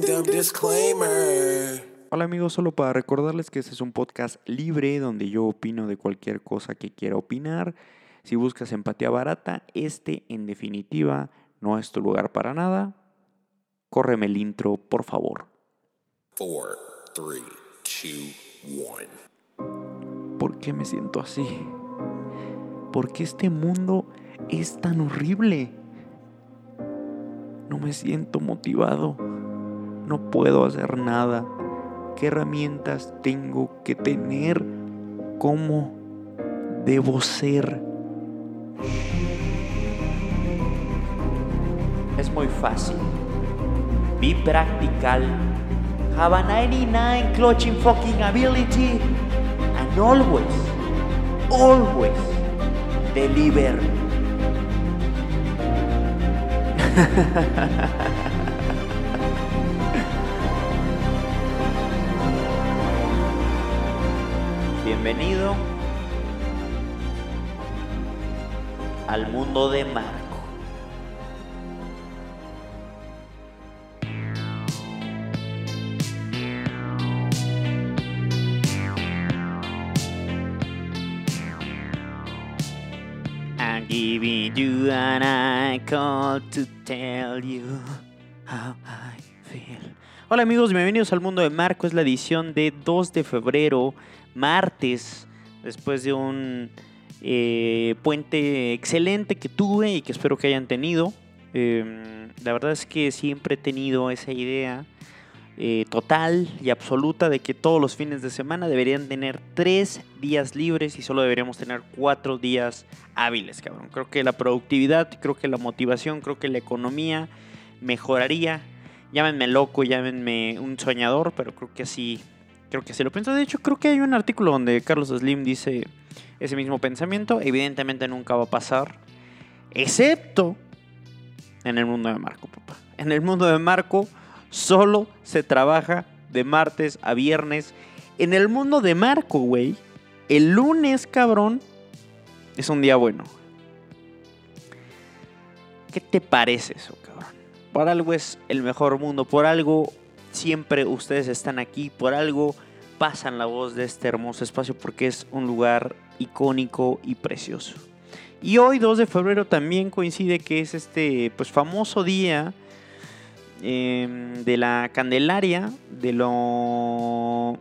Disclaimer. Hola amigos, solo para recordarles que este es un podcast libre donde yo opino de cualquier cosa que quiera opinar. Si buscas empatía barata, este en definitiva no es tu lugar para nada. Córreme el intro, por favor. Four, three, two, one. ¿Por qué me siento así? ¿Por qué este mundo es tan horrible? No me siento motivado. No puedo hacer nada. ¿Qué herramientas tengo que tener? ¿Cómo debo ser? Es muy fácil. Be practical. Have a 99 clutching fucking ability. And always, always deliver. Bienvenido al mundo de Marco. I'm giving you an I call to tell you how. Hola amigos, bienvenidos al mundo de Marco. Es la edición de 2 de febrero, martes, después de un eh, puente excelente que tuve y que espero que hayan tenido. Eh, la verdad es que siempre he tenido esa idea eh, total y absoluta de que todos los fines de semana deberían tener tres días libres y solo deberíamos tener cuatro días hábiles, cabrón. Creo que la productividad, creo que la motivación, creo que la economía mejoraría. Llámenme loco, llámenme un soñador, pero creo que así, creo que así lo pienso. De hecho, creo que hay un artículo donde Carlos Slim dice ese mismo pensamiento. Evidentemente nunca va a pasar, excepto en el mundo de Marco, papá. En el mundo de Marco solo se trabaja de martes a viernes. En el mundo de Marco, güey, el lunes, cabrón, es un día bueno. ¿Qué te parece eso, cabrón? Por algo es el mejor mundo, por algo siempre ustedes están aquí, por algo pasan la voz de este hermoso espacio porque es un lugar icónico y precioso. Y hoy 2 de febrero también coincide que es este pues famoso día eh, de la Candelaria, de lo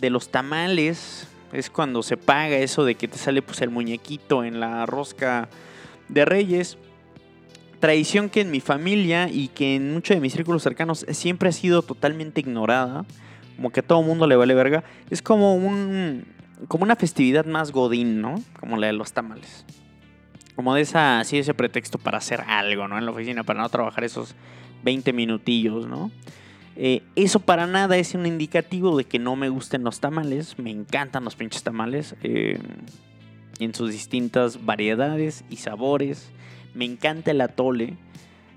de los tamales, es cuando se paga eso de que te sale pues el muñequito en la rosca de Reyes. Tradición que en mi familia y que en muchos de mis círculos cercanos siempre ha sido totalmente ignorada, como que a todo mundo le vale verga. Es como un como una festividad más godín, ¿no? Como la de los tamales. Como de esa, así ese pretexto para hacer algo, ¿no? En la oficina, para no trabajar esos 20 minutillos, ¿no? Eh, eso para nada es un indicativo de que no me gusten los tamales. Me encantan los pinches tamales. eh, en sus distintas variedades y sabores. Me encanta el atole.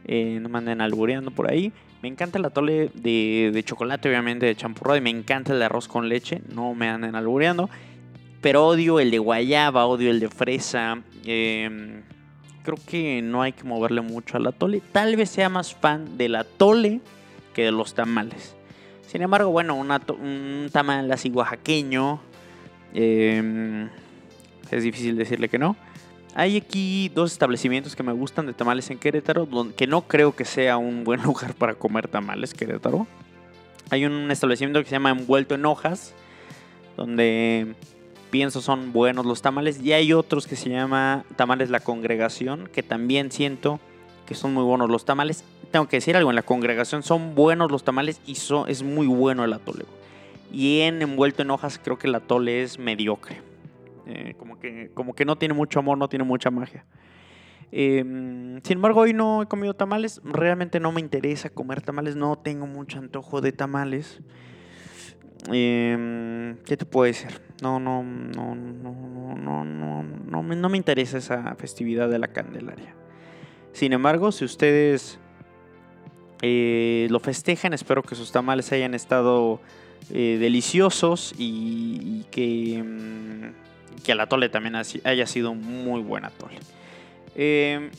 eh, no me anden albureando por ahí. Me encanta el atole de, chocolate, obviamente, de champurrado. Y me encanta el de arroz con leche. No me anden albureando. Pero odio el de guayaba, odio el de fresa. eh, creo que no hay que moverle mucho al atole. Tal vez sea más fan del atole que de los tamales. Sin embargo, bueno, un, un tamal así oaxaqueño. eh, es difícil decirle que no. Hay aquí dos establecimientos que me gustan de tamales en Querétaro, que no creo que sea un buen lugar para comer tamales, Querétaro. Hay un establecimiento que se llama Envuelto en Hojas, donde pienso son buenos los tamales. Y hay otros que se llama Tamales La Congregación, que también siento que son muy buenos los tamales. Tengo que decir algo, en la congregación son buenos los tamales y es muy bueno el atole. Y en Envuelto en Hojas creo que el atole es mediocre. Eh, como, que, como que no tiene mucho amor, no tiene mucha magia. Eh, sin embargo, hoy no he comido tamales. Realmente no me interesa comer tamales. No tengo mucho antojo de tamales. Eh, ¿Qué te puedo decir? No, no, no, no, no, no, no, me, no me interesa esa festividad de la Candelaria. Sin embargo, si ustedes eh, lo festejan, espero que sus tamales hayan estado eh, deliciosos y, que, mm, que el atole también haya sido muy buen atole. Eh,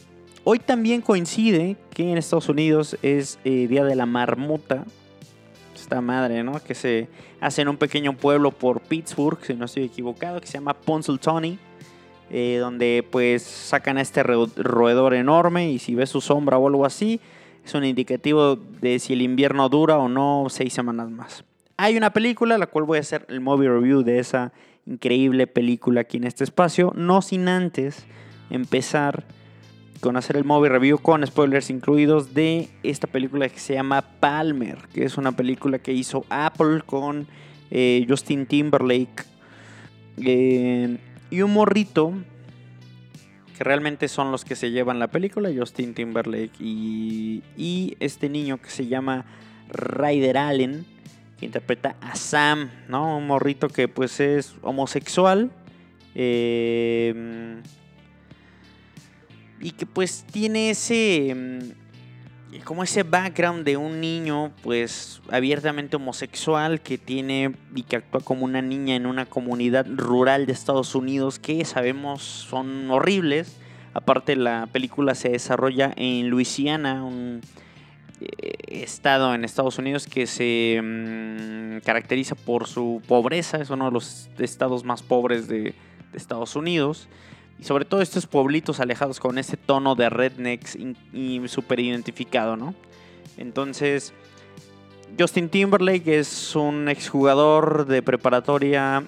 hoy también coincide que en Estados Unidos es eh, Día de la Marmota. Esta madre, ¿no? Que se hace en un pequeño pueblo por Pittsburgh, si no estoy equivocado, que se llama Punxsutawney. Eh, donde pues sacan a este roedor enorme y si ves su sombra o algo así, es un indicativo de si el invierno dura o no seis semanas más. Hay una película, la cual voy a hacer el movie review de esa increíble película aquí en este espacio, no sin antes empezar con hacer el movie review con spoilers incluidos de esta película que se llama Palmer, que es una película que hizo Apple con eh, Justin Timberlake. Eh, y un morrito que realmente son los que se llevan la película, Justin Timberlake y, y este niño que se llama Ryder Allen, que interpreta a Sam, ¿no? Un morrito que pues es homosexual. Eh, y que pues tiene ese como ese background de un niño pues abiertamente homosexual que tiene y que actúa como una niña en una comunidad rural de Estados Unidos que sabemos son horribles. Aparte la película se desarrolla en Luisiana, estado en Estados Unidos que se mm, caracteriza por su pobreza, es uno de los estados más pobres de, de Estados Unidos. Y sobre todo estos pueblitos alejados con ese tono de rednecks y, súper identificado, ¿no? Entonces, Justin Timberlake es un exjugador de preparatoria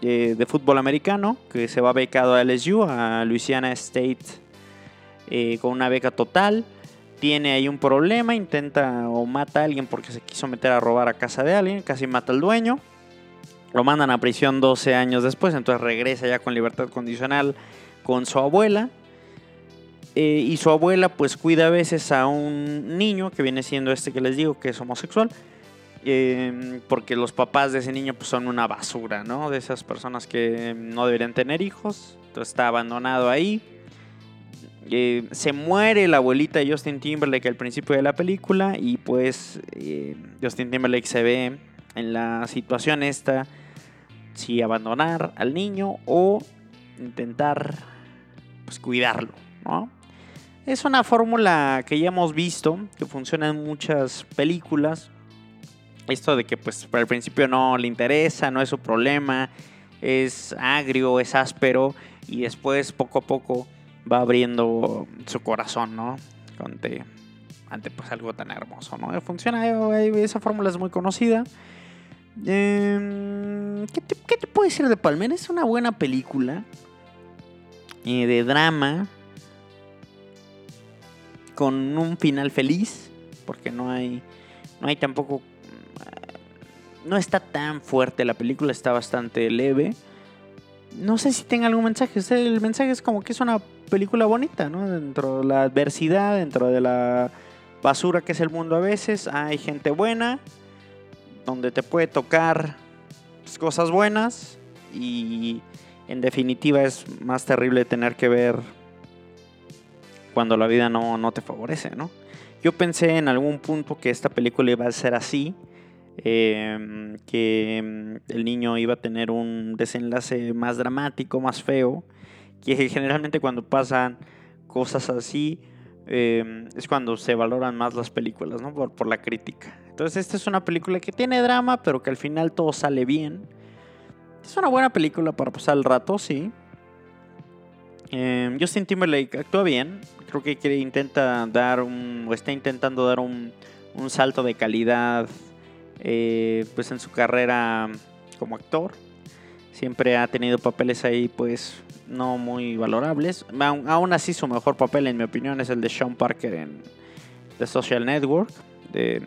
eh, de fútbol americano que se va becado a LSU, a Louisiana State, eh, con una beca total. Tiene ahí un problema, intenta o mata a alguien porque se quiso meter a robar a casa de alguien, casi mata al dueño. Lo mandan a prisión 12 años después, entonces regresa ya con libertad condicional con su abuela. Eh, y su abuela pues cuida a veces a un niño que viene siendo este que les digo que es homosexual. Em, porque los papás de ese niño pues son una basura, ¿no? De esas personas que no deberían tener hijos. Entonces está abandonado ahí. Eh, se muere la abuelita de Justin Timberlake al principio de la película y pues eh, Justin Timberlake se ve en la situación esta si abandonar al niño o intentar pues, cuidarlo, ¿no? Es una fórmula que ya hemos visto, que funciona en muchas películas. Esto de que pues al principio no le interesa, no es su problema, es agrio, es áspero y después poco a poco va abriendo su corazón, ¿no? Ante, ante pues algo tan hermoso, ¿no? Funciona, eh, esa fórmula es muy conocida. Em, ¿qué, te, ¿Qué te puedo decir de Palmer? Es una buena película de drama con un final feliz porque no hay no hay tampoco mm, no está tan fuerte la película está bastante leve no sé si tenga algún mensaje. El mensaje es como que es una película bonita no dentro de la adversidad dentro de la basura que es el mundo a veces. Hay gente buena donde te puede tocar cosas buenas y en definitiva es más terrible tener que ver cuando la vida no, te favorece, ¿no? Yo pensé en algún punto que esta película iba a ser así, em, que em, el niño iba a tener un desenlace más dramático, más feo, que generalmente cuando pasan cosas así em, es cuando se valoran más las películas, ¿no? Por, la crítica. Entonces esta es una película que tiene drama, pero que al final todo sale bien es una buena película para pasar el rato, sí. Eh, Justin Timberlake actúa bien. Creo que intenta dar un. o está intentando dar un salto de calidad. Eh, pues en su carrera como actor. Siempre ha tenido papeles ahí, pues, no muy valorables. Aún, así, su mejor papel, en mi opinión, es el de Sean Parker en The Social Network. De,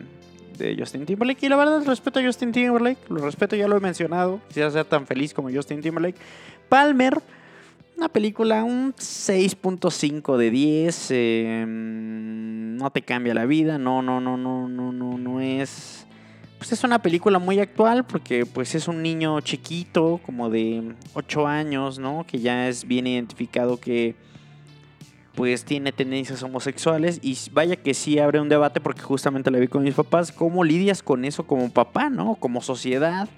de Justin Timberlake. Y la verdad, respeto a Justin Timberlake. Lo respeto, ya lo he mencionado. Quisiera ser tan feliz como Justin Timberlake. Palmer, una película, un 6.5 de 10. Em, no te cambia la vida. No, no, no, no, no, no, no es. Pues es una película muy actual porque pues es un niño chiquito, como de 8 años, ¿no? Que ya es bien identificado que pues tiene tendencias homosexuales y vaya que sí abre un debate porque justamente lo vi con mis papás, ¿cómo lidias con eso como papá, no? Como sociedad.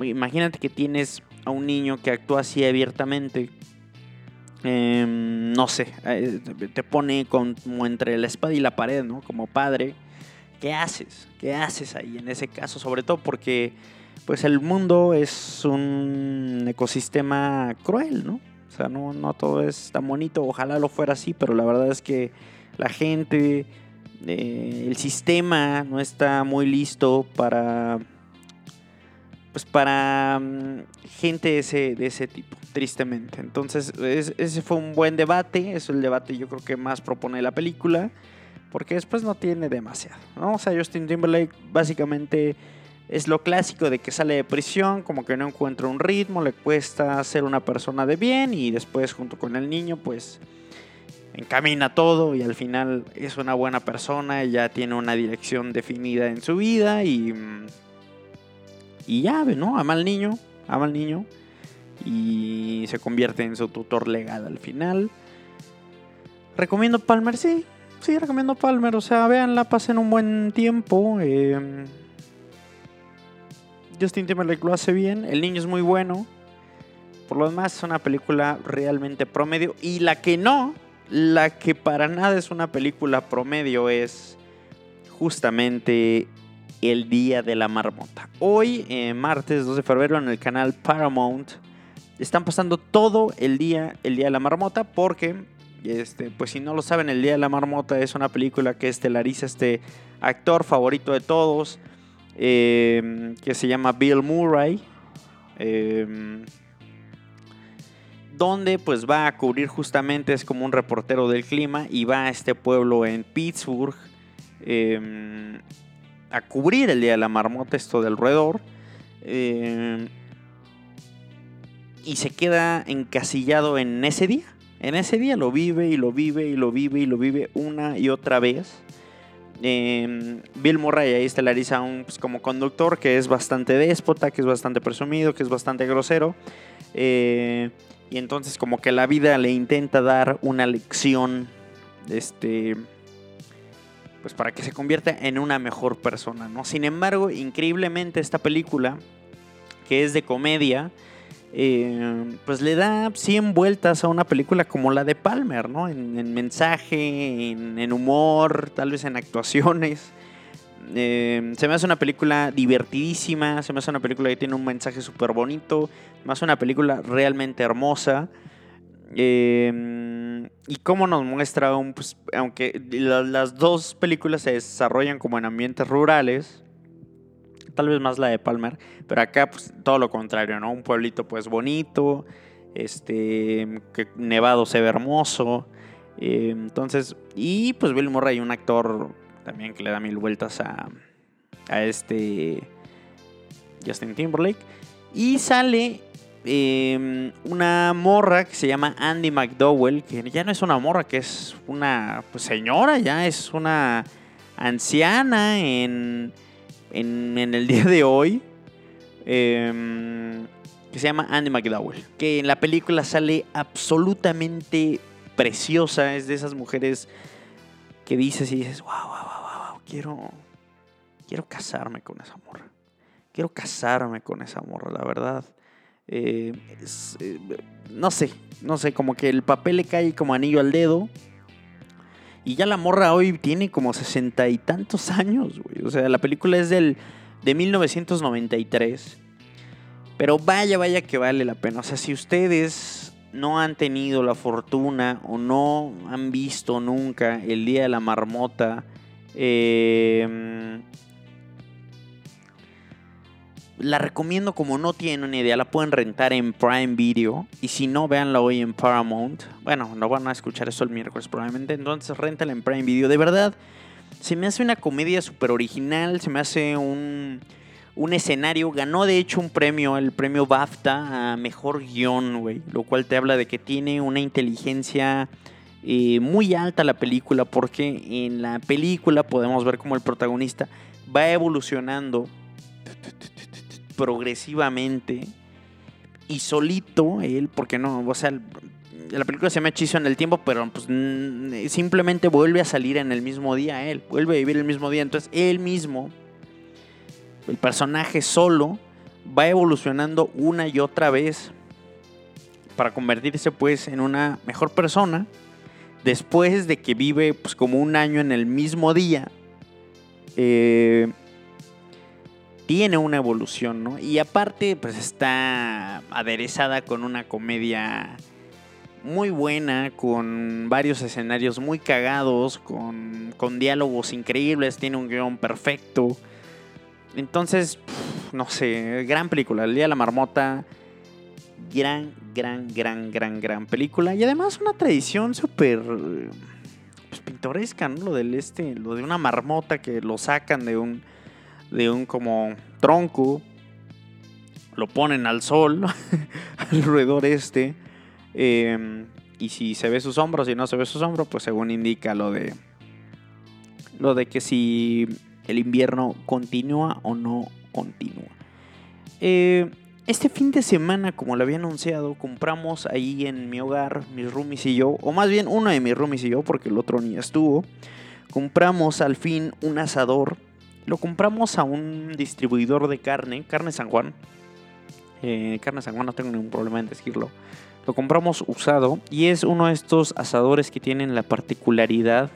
Imagínate que tienes a un niño que actúa así abiertamente em, no sé, eh, te pone como entre la espada y la pared, ¿no? Como padre. ¿Qué haces? ¿Qué haces ahí en ese caso? Sobre todo porque pues el mundo es un ecosistema cruel, ¿no? O sea, no, no todo es tan bonito, ojalá lo fuera así, pero la verdad es que la gente, eh, el sistema no está muy listo para pues para mm, gente de ese, de ese tipo, tristemente. Entonces, ese fue un buen debate, es el debate yo creo que más propone la película, porque después no tiene demasiado, ¿no? O sea, Justin Timberlake básicamente es lo clásico de que sale de prisión, como que no encuentra un ritmo, le cuesta ser una persona de bien y después junto con el niño pues encamina todo y al final es una buena persona, ya tiene una dirección definida en su vida y, y ya, ¿no? Ama al niño, ama al niño y se convierte en su tutor legal al final. ¿Recomiendo Palmer? Sí, sí, recomiendo Palmer. O sea, véanla, pasen un buen tiempo. Eh, Justin Timberlake lo hace bien, el niño es muy bueno. Por lo demás es una película realmente promedio. Y la que no, la que para nada es una película promedio es justamente El Día de la Marmota. Hoy, eh, martes 2 de febrero, en el canal Paramount, están pasando todo el día El Día de la Marmota porque, este, pues si no lo saben, El Día de la Marmota es una película que estelariza este actor favorito de todos Em, que se llama Bill Murray, em, donde pues va a cubrir justamente, es como un reportero del clima y va a este pueblo en Pittsburgh em, a cubrir el Día de la Marmota, esto del roedor. y se queda encasillado en ese día. En ese día lo vive y lo vive y lo vive y lo vive una y otra vez. Em, Bill Murray ahí estelariza un, pues, como conductor que es bastante déspota, que es bastante presumido, que es bastante grosero. Eh, y entonces como que la vida le intenta dar una lección, este, pues para que se convierta en una mejor persona, ¿no? Sin embargo, increíblemente esta película, que es de comedia, eh, pues le da 100 vueltas a una película como la de Palmer, ¿no? En, mensaje, en, humor, tal vez en actuaciones. Eh, se me hace una película divertidísima, se me hace una película que tiene un mensaje súper bonito, me hace una película realmente hermosa. Eh, y cómo nos muestra, un, pues, aunque las dos películas se desarrollan como en ambientes rurales, tal vez más la de Palmer, pero acá pues todo lo contrario, ¿no? Un pueblito pues bonito, este, que nevado se ve hermoso, eh, entonces, y pues Bill Murray, un actor también que le da mil vueltas a, a este Justin Timberlake, y sale em, una morra que se llama Andy McDowell, que ya no es una morra, que es una pues, señora, ya es una anciana en en, el día de hoy. Em, que se llama Andy McDowell. Que en la película sale absolutamente preciosa. Es de esas mujeres que dices y dices, wow, wow, wow, wow, quiero, quiero casarme con esa morra. Quiero casarme con esa morra, la verdad. Eh, eh, no sé, no sé, como que el papel le cae como anillo al dedo. Y ya la morra hoy tiene como sesenta y tantos años, güey. O sea, la película es del, de 1993. Pero vaya, vaya que vale la pena. O sea, si ustedes no han tenido la fortuna o no han visto nunca el Día de la Marmota, eh, la recomiendo como no tienen una idea. La pueden rentar en Prime Video. Y si no, véanla hoy en Paramount. Bueno, no van a escuchar eso el miércoles probablemente. Entonces, rentala en Prime Video. De verdad, se me hace una comedia súper original. Se me hace un, un escenario. Ganó de hecho un premio, el premio BAFTA a mejor guion, güey. Lo cual te habla de que tiene una inteligencia. Eh, muy alta la película porque en la película podemos ver como el protagonista va evolucionando progresivamente y solito él, porque no, o sea, la película se me hechizo en el tiempo, pero pues simplemente vuelve a salir en el mismo día él, vuelve a vivir el mismo día, entonces él mismo, el personaje solo, va evolucionando una y otra vez para convertirse pues en una mejor persona después de que vive pues como un año en el mismo día. eh, tiene una evolución, ¿no? Y aparte, pues está aderezada con una comedia muy buena, con varios escenarios muy cagados, con, con diálogos increíbles, tiene un guion perfecto. Entonces, no sé, gran película. El Día de la Marmota, gran, gran, gran, gran, gran película. Y además una tradición súper pues, pintoresca, ¿no? Lo del este, lo de una marmota que lo sacan de un, de un como tronco, lo ponen al sol, alrededor este. eh, y si se ve sus hombros, si no se ve sus hombros, pues según indica lo de lo de que si el invierno continúa o no continúa. Eh, este fin de semana, como lo había anunciado, compramos ahí en mi hogar, mis roomies y yo, o más bien uno de mis roomies y yo, porque el otro ni estuvo, compramos al fin un asador. Lo compramos a un distribuidor de carne, Carne San Juan. Eh, carne San Juan, no tengo ningún problema en decirlo. Lo compramos usado y es uno de estos asadores que tienen la particularidad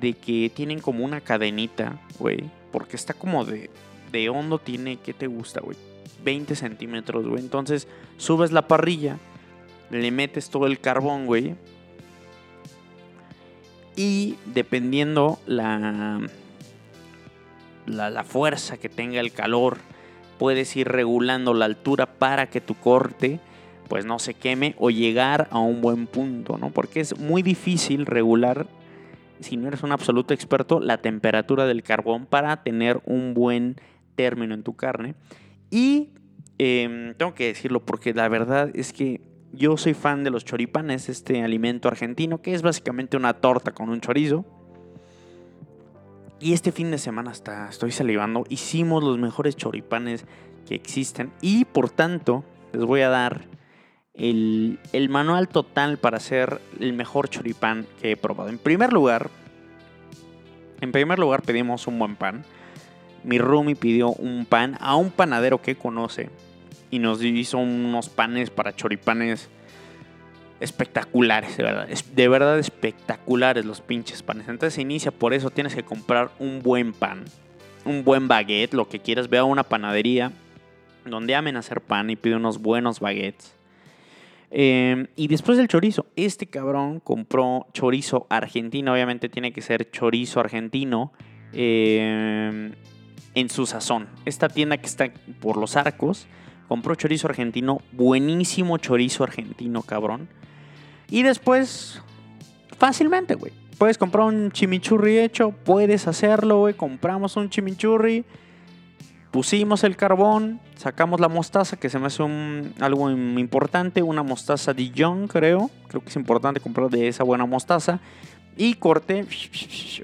de que tienen como una cadenita, güey. Porque está como de, de hondo, tiene, ¿qué te gusta, güey? 20 centímetros, güey. Entonces subes la parrilla, le metes todo el carbón, güey. Y dependiendo la, la, fuerza que tenga el calor, puedes ir regulando la altura para que tu corte pues no se queme o llegar a un buen punto, ¿no? Porque es muy difícil regular, si no eres un absoluto experto, la temperatura del carbón para tener un buen término en tu carne. Y eh, tengo que decirlo porque la verdad es que yo soy fan de los choripanes, este alimento argentino, que es básicamente una torta con un chorizo. Y este fin de semana hasta estoy salivando. Hicimos los mejores choripanes que existen. Y por tanto, les voy a dar el, manual total para hacer el mejor choripán que he probado. En primer lugar, en primer lugar pedimos un buen pan. Mi roomie pidió un pan a un panadero que conoce y nos hizo unos panes para choripanes espectaculares, de verdad. De verdad espectaculares los pinches panes. Entonces se inicia por eso, tienes que comprar un buen pan, un buen baguette, lo que quieras. Ve a una panadería donde amen hacer pan y pide unos buenos baguettes. Eh, y después del chorizo, este cabrón compró chorizo argentino, obviamente tiene que ser chorizo argentino eh, en su sazón. Esta tienda que está por los arcos compró chorizo argentino, buenísimo chorizo argentino, cabrón. Y después, fácilmente, güey. Puedes comprar un chimichurri hecho, puedes hacerlo, güey. Compramos un chimichurri, pusimos el carbón, sacamos la mostaza, que se me hace un, algo importante, una mostaza Dijon, creo. Creo que es importante comprar de esa buena mostaza. Y corté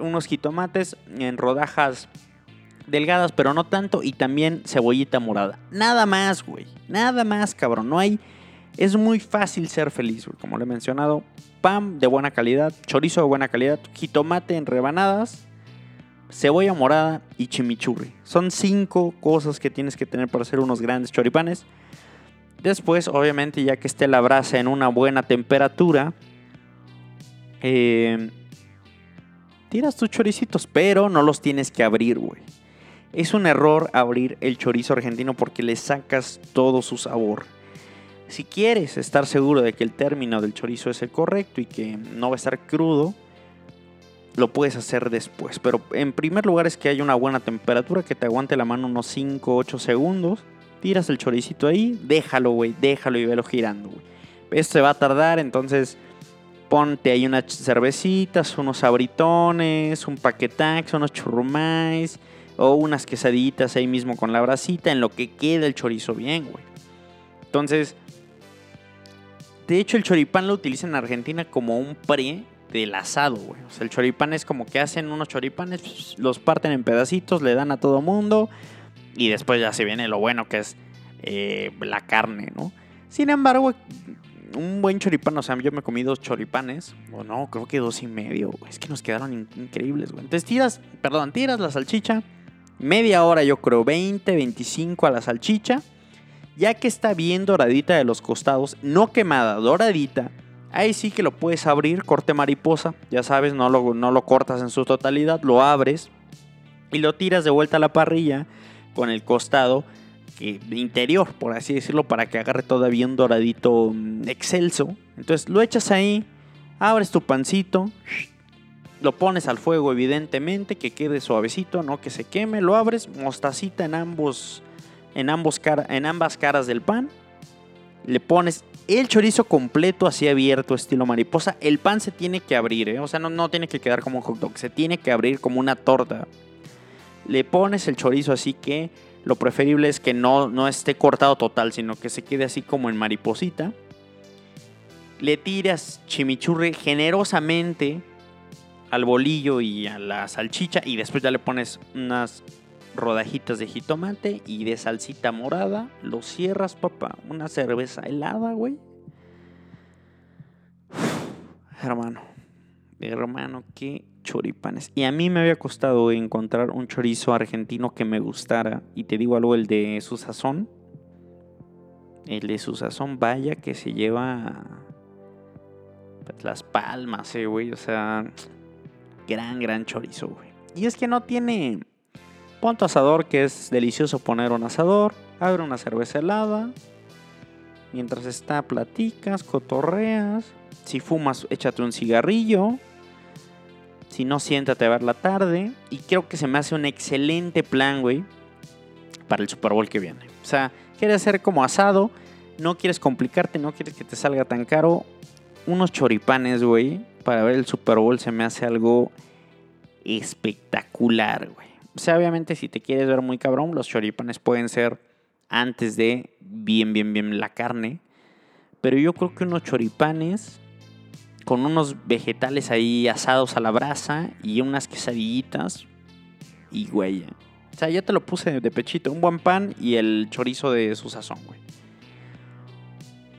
unos jitomates en rodajas delgadas, pero no tanto. Y también cebollita morada. Nada más, güey. Nada más, cabrón. No hay. Es muy fácil ser feliz, güey. Como lo he mencionado. Pan de buena calidad, chorizo de buena calidad, jitomate en rebanadas, cebolla morada y chimichurri. Son cinco cosas que tienes que tener para hacer unos grandes choripanes. Después, obviamente, ya que esté la brasa en una buena temperatura, eh, tiras tus choricitos, pero no los tienes que abrir, güey. Es un error abrir el chorizo argentino porque le sacas todo su sabor. Si quieres estar seguro de que el término del chorizo es el correcto y que no va a estar crudo, lo puedes hacer después. Pero en primer lugar es que haya una buena temperatura, que te aguante la mano unos 5 8 segundos. Tiras el choricito ahí, déjalo, güey, déjalo y velo girando, güey. Esto se va a tardar, entonces ponte ahí unas cervecitas, unos abritones, un paquetax, unos churrumais o unas quesaditas ahí mismo con la brasita en lo que queda el chorizo bien, güey. Entonces, de hecho el choripán lo utilizan en Argentina como un pre del asado, güey. O sea, el choripán es como que hacen unos choripanes, los parten en pedacitos, le dan a todo mundo y después ya se viene lo bueno que es eh, la carne, ¿no? Sin embargo, un buen choripán, o sea, yo me comí dos choripanes, o no, creo que dos y medio. Es que nos quedaron in increíbles, güey. Entonces tiras, perdón, tiras la salchicha, media hora yo creo, 20, 25 a la salchicha. Ya que está bien doradita de los costados, no quemada, doradita, ahí sí que lo puedes abrir, corte mariposa, ya sabes, no lo, no lo cortas en su totalidad, lo abres y lo tiras de vuelta a la parrilla con el costado que, interior, por así decirlo, para que agarre todavía un doradito mm, excelso. Entonces lo echas ahí, abres tu pancito, lo pones al fuego evidentemente, que quede suavecito, no que se queme, lo abres, mostacita en ambos en ambos cara, en ambas caras del pan. Le pones el chorizo completo así abierto, estilo mariposa. El pan se tiene que abrir, ¿eh? o sea, no, no tiene que quedar como un hot dog, se tiene que abrir como una torta. Le pones el chorizo así que lo preferible es que no, no esté cortado total, sino que se quede así como en mariposita. Le tiras chimichurri generosamente al bolillo y a la salchicha y después ya le pones unas rodajitas de jitomate y de salsita morada. Lo cierras, papá. Una cerveza helada, güey. Hermano, hermano, qué choripanes. Y a mí me había costado encontrar un chorizo argentino que me gustara. Y te digo algo, el de su sazón. El de su sazón, vaya que se lleva pues, las palmas, eh, güey. O sea, gran, gran chorizo, güey. Y es que no tiene Pon tu asador, que es delicioso poner un asador. Abre una cerveza helada. Mientras está, platicas, cotorreas. Si fumas, échate un cigarrillo. Si no, siéntate a ver la tarde. Y creo que se me hace un excelente plan, güey, para el Super Bowl que viene. O sea, quieres hacer como asado. No quieres complicarte, no quieres que te salga tan caro. Unos choripanes, güey, para ver el Super Bowl se me hace algo espectacular, güey. O sea, obviamente si te quieres ver muy cabrón, los choripanes pueden ser antes de bien, bien, bien la carne. Pero yo creo que unos choripanes con unos vegetales ahí asados a la brasa y unas quesadillitas y güey. O sea, ya te lo puse de pechito. Un buen pan y el chorizo de su sazón, güey.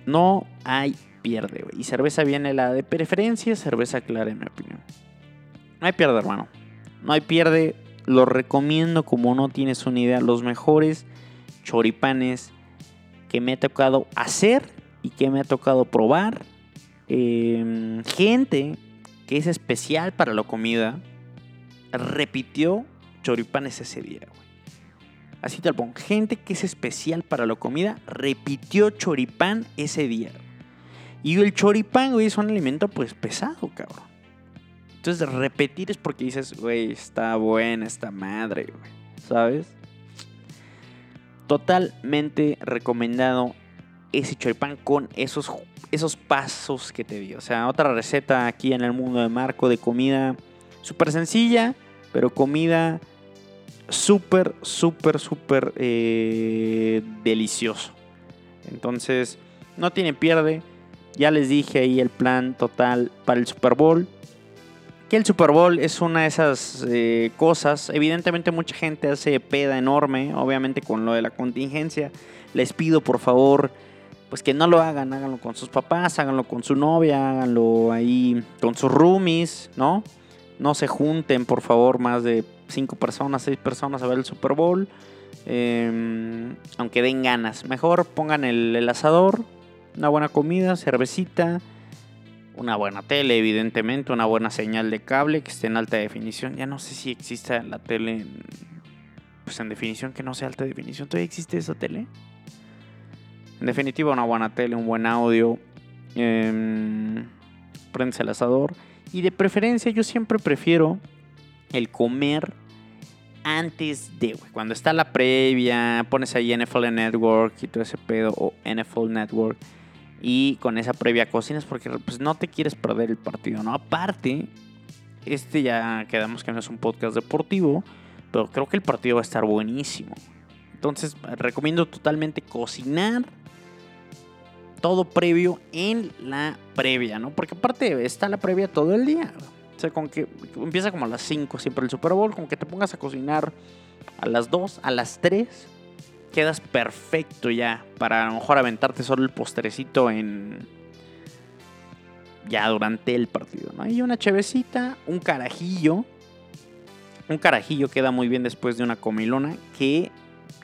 No hay pierde. Y cerveza viene la de preferencia, cerveza clara, en mi opinión. No hay pierde, hermano. No hay pierde. Lo recomiendo como no tienes una idea. Los mejores choripanes que me ha tocado hacer y que me ha tocado probar. Em, gente que es especial para la comida repitió choripanes ese día, Así pongo. Gente que es especial para la comida repitió choripán ese día. Y el choripán, güey, es un alimento pues pesado, cabrón. Entonces repetir es porque dices, güey, está buena esta madre, güey. ¿Sabes? Totalmente recomendado ese choripán con esos, esos pasos que te di. O sea, otra receta aquí en el mundo de Marco de comida súper sencilla, pero comida súper, súper, súper eh, delicioso. Entonces, no tiene pierde. Ya les dije ahí el plan total para el Super Bowl que el Super Bowl es una de esas eh, cosas. Evidentemente mucha gente hace peda enorme, obviamente con lo de la contingencia. Les pido por favor, pues que no lo hagan, háganlo con sus papás, háganlo con su novia, háganlo ahí con sus roomies, ¿no? No se junten, por favor, más de cinco personas, seis personas a ver el Super Bowl. Em, aunque den ganas. Mejor pongan el asador, una buena comida, cervecita una buena tele, evidentemente, una buena señal de cable que esté en alta definición. Ya no sé si existe la tele en, pues en definición que no sea alta definición. ¿Todavía existe esa tele? En definitiva, una buena tele, un buen audio. Eh, el asador. Y de preferencia, yo siempre prefiero el comer antes de, Cuando está la previa, pones ahí NFL Network y todo ese pedo, o NFL Network y con esa previa cocinas porque pues no te quieres perder el partido, ¿no? Aparte, este ya quedamos que no es un podcast deportivo, pero creo que el partido va a estar buenísimo. Entonces, recomiendo totalmente cocinar todo previo en la previa, ¿no? Porque aparte está la previa todo el día. O sea, con que empieza como a las 5 siempre el Super Bowl, con que te pongas a cocinar a las 2, a las 3 quedas perfecto ya para a lo mejor aventarte solo el postrecito en ya durante el partido, ¿no? Y una chevecita, un carajillo. Un carajillo queda muy bien después de una comilona que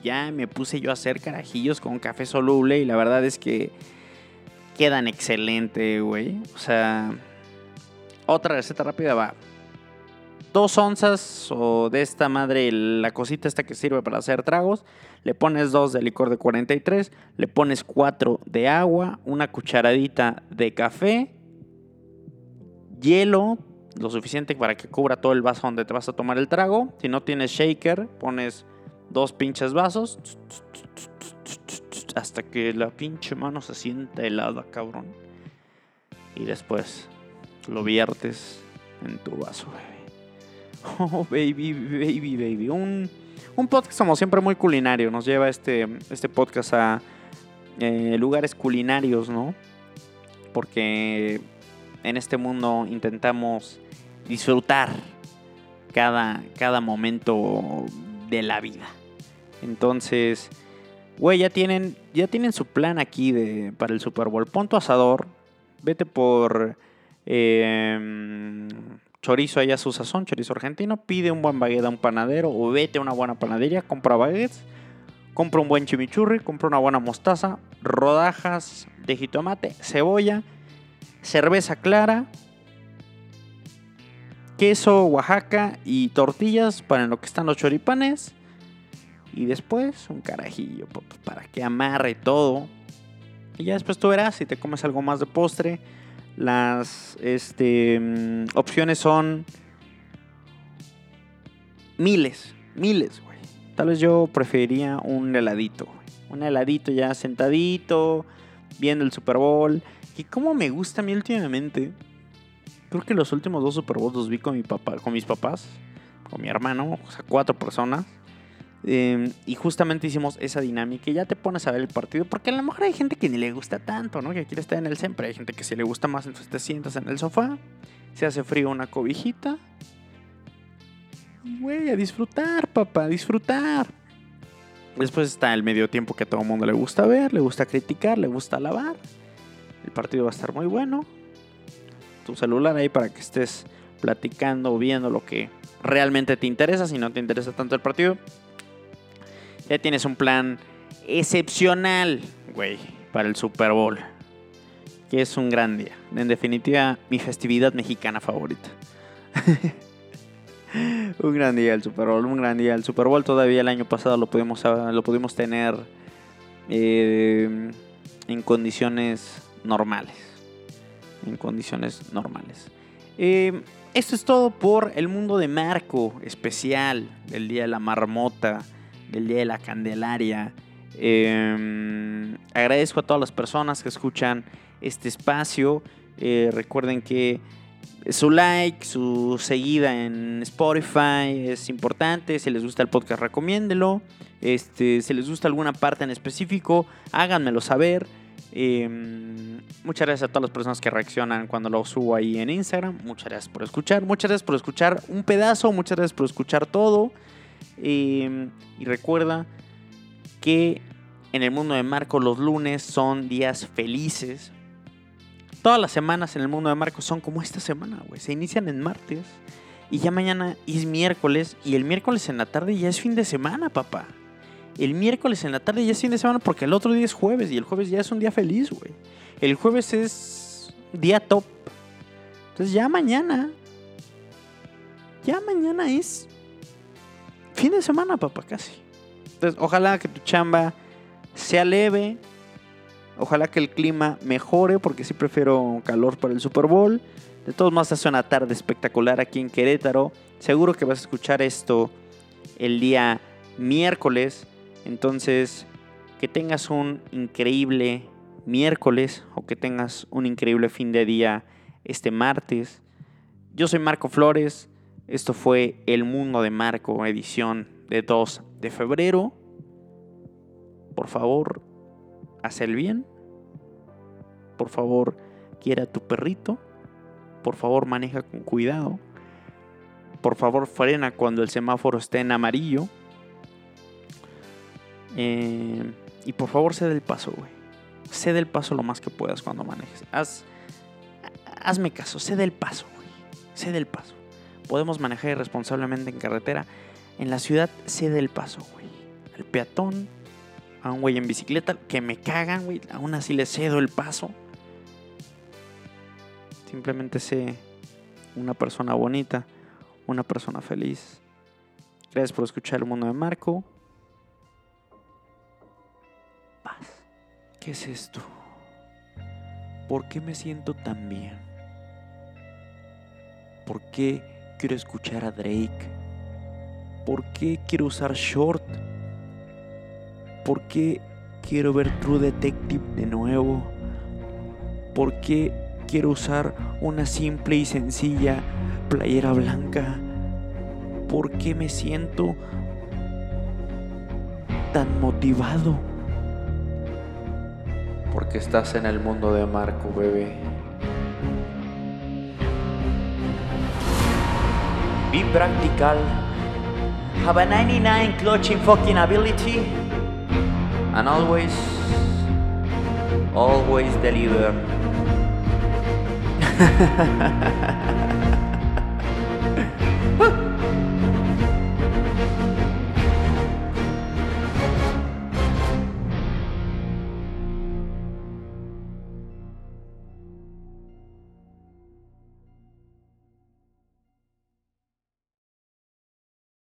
ya me puse yo a hacer carajillos con café soluble y la verdad es que quedan excelente, güey. O sea, otra receta rápida va. Dos onzas o de esta madre, la cosita esta que sirve para hacer tragos. Le pones dos de licor de 43, le pones cuatro de agua, una cucharadita de café, hielo, lo suficiente para que cubra todo el vaso donde te vas a tomar el trago. Si no tienes shaker, pones dos pinches vasos hasta que la pinche mano se sienta helada, cabrón. Y después lo viertes en tu vaso, baby. Oh, baby, baby, baby. Un, un podcast como siempre muy culinario. Nos lleva este, este podcast a eh, lugares culinarios, ¿no? Porque en este mundo intentamos disfrutar cada, cada momento de la vida. Entonces, güey, ya tienen, ya tienen su plan aquí de, para el Super Bowl. Pon tu asador, vete por em, chorizo allá a su sazón, chorizo argentino, pide un buen baguette a un panadero o vete a una buena panadería, compra baguettes, compra un buen chimichurri, compra una buena mostaza, rodajas de jitomate, cebolla, cerveza clara, queso Oaxaca y tortillas para lo que están los choripanes. Y después un carajillo para que amarre todo. Y ya después tú verás si te comes algo más de postre. Las este, mm, opciones son miles, miles, güey. Tal vez yo preferiría un heladito, Un heladito ya sentadito, viendo el Super Bowl. Y como me gusta a mí últimamente Creo que los últimos dos Super Bowls los vi con mi papá, con mis papás, con mi hermano, o sea, cuatro personas. Em, y justamente hicimos esa dinámica y ya te pones a ver el partido. Porque a lo mejor hay gente que ni le gusta tanto, ¿no? Que quiere estar en el siempre. Hay gente que si le gusta más, entonces te sientas en el sofá. Se hace frío una cobijita. Güey, a disfrutar, papá, disfrutar. Después está el medio tiempo que a todo el mundo le gusta ver, le gusta criticar, le gusta alabar. El partido va a estar muy bueno tu celular ahí para que estés platicando viendo lo que realmente te interesa. Si no te interesa tanto el partido, ya tienes un plan excepcional, güey, para el Super Bowl. Que es un gran día. En definitiva, mi festividad mexicana favorita. un gran día el Super Bowl, un gran día el Super Bowl. Todavía el año pasado lo pudimos, lo pudimos tener eh, en condiciones normales en condiciones normales. Eh, esto es todo por el mundo de Marco especial del Día de la Marmota, del Día de la Candelaria. Em, agradezco a todas las personas que escuchan este espacio. Eh, recuerden que su like, su seguida en Spotify es importante. Si les gusta el podcast, recomiéndelo. Este, si les gusta alguna parte en específico, háganmelo saber. Em, muchas gracias a todas las personas que reaccionan cuando lo subo ahí en Instagram. Muchas gracias por escuchar. Muchas gracias por escuchar un pedazo. Muchas gracias por escuchar todo. Em, y recuerda que en el mundo de Marco los lunes son días felices. Todas las semanas en el mundo de Marco son como esta semana, güey. Se inician en martes. Y ya mañana es miércoles. Y el miércoles en la tarde ya es fin de semana, papá el miércoles en la tarde ya es fin de semana porque el otro día es jueves y el jueves ya es un día feliz, güey. El jueves es día top. Entonces ya mañana, ya mañana es fin de semana, papá, casi. Entonces ojalá que tu chamba sea leve. Ojalá que el clima mejore porque sí prefiero calor para el Super Bowl. De todos modos, hace una tarde espectacular aquí en Querétaro. Seguro que vas a escuchar esto el día miércoles. Entonces, que tengas un increíble miércoles o que tengas un increíble fin de día este martes. Yo soy Marco Flores. Esto fue El Mundo de Marco, edición de 2 de febrero. Por favor, haz el bien. Por favor, quiera a tu perrito. Por favor, maneja con cuidado. Por favor, frena cuando el semáforo esté en amarillo. Eh, y por favor, cede el paso, güey. Cede el paso lo más que puedas cuando manejes. Haz, hazme caso, cede el paso, güey. Cede el paso. Podemos manejar irresponsablemente en carretera. En la ciudad, cede el paso, güey. El peatón, a un güey en bicicleta, que me cagan, güey. Aún así le cedo el paso. Simplemente sé una persona bonita, una persona feliz. Gracias por escuchar el mundo de Marco. Paz. ¿Qué es esto? ¿Por qué me siento tan bien? ¿Por qué quiero escuchar a Drake? ¿Por qué quiero usar short? ¿Por qué quiero ver True Detective de nuevo? ¿Por qué quiero usar una simple y sencilla playera blanca? ¿Por qué me siento tan motivado? Porque estás en el mundo de Marco, bebé. Be practical. Have a 99 clutching fucking ability. And always, always deliver.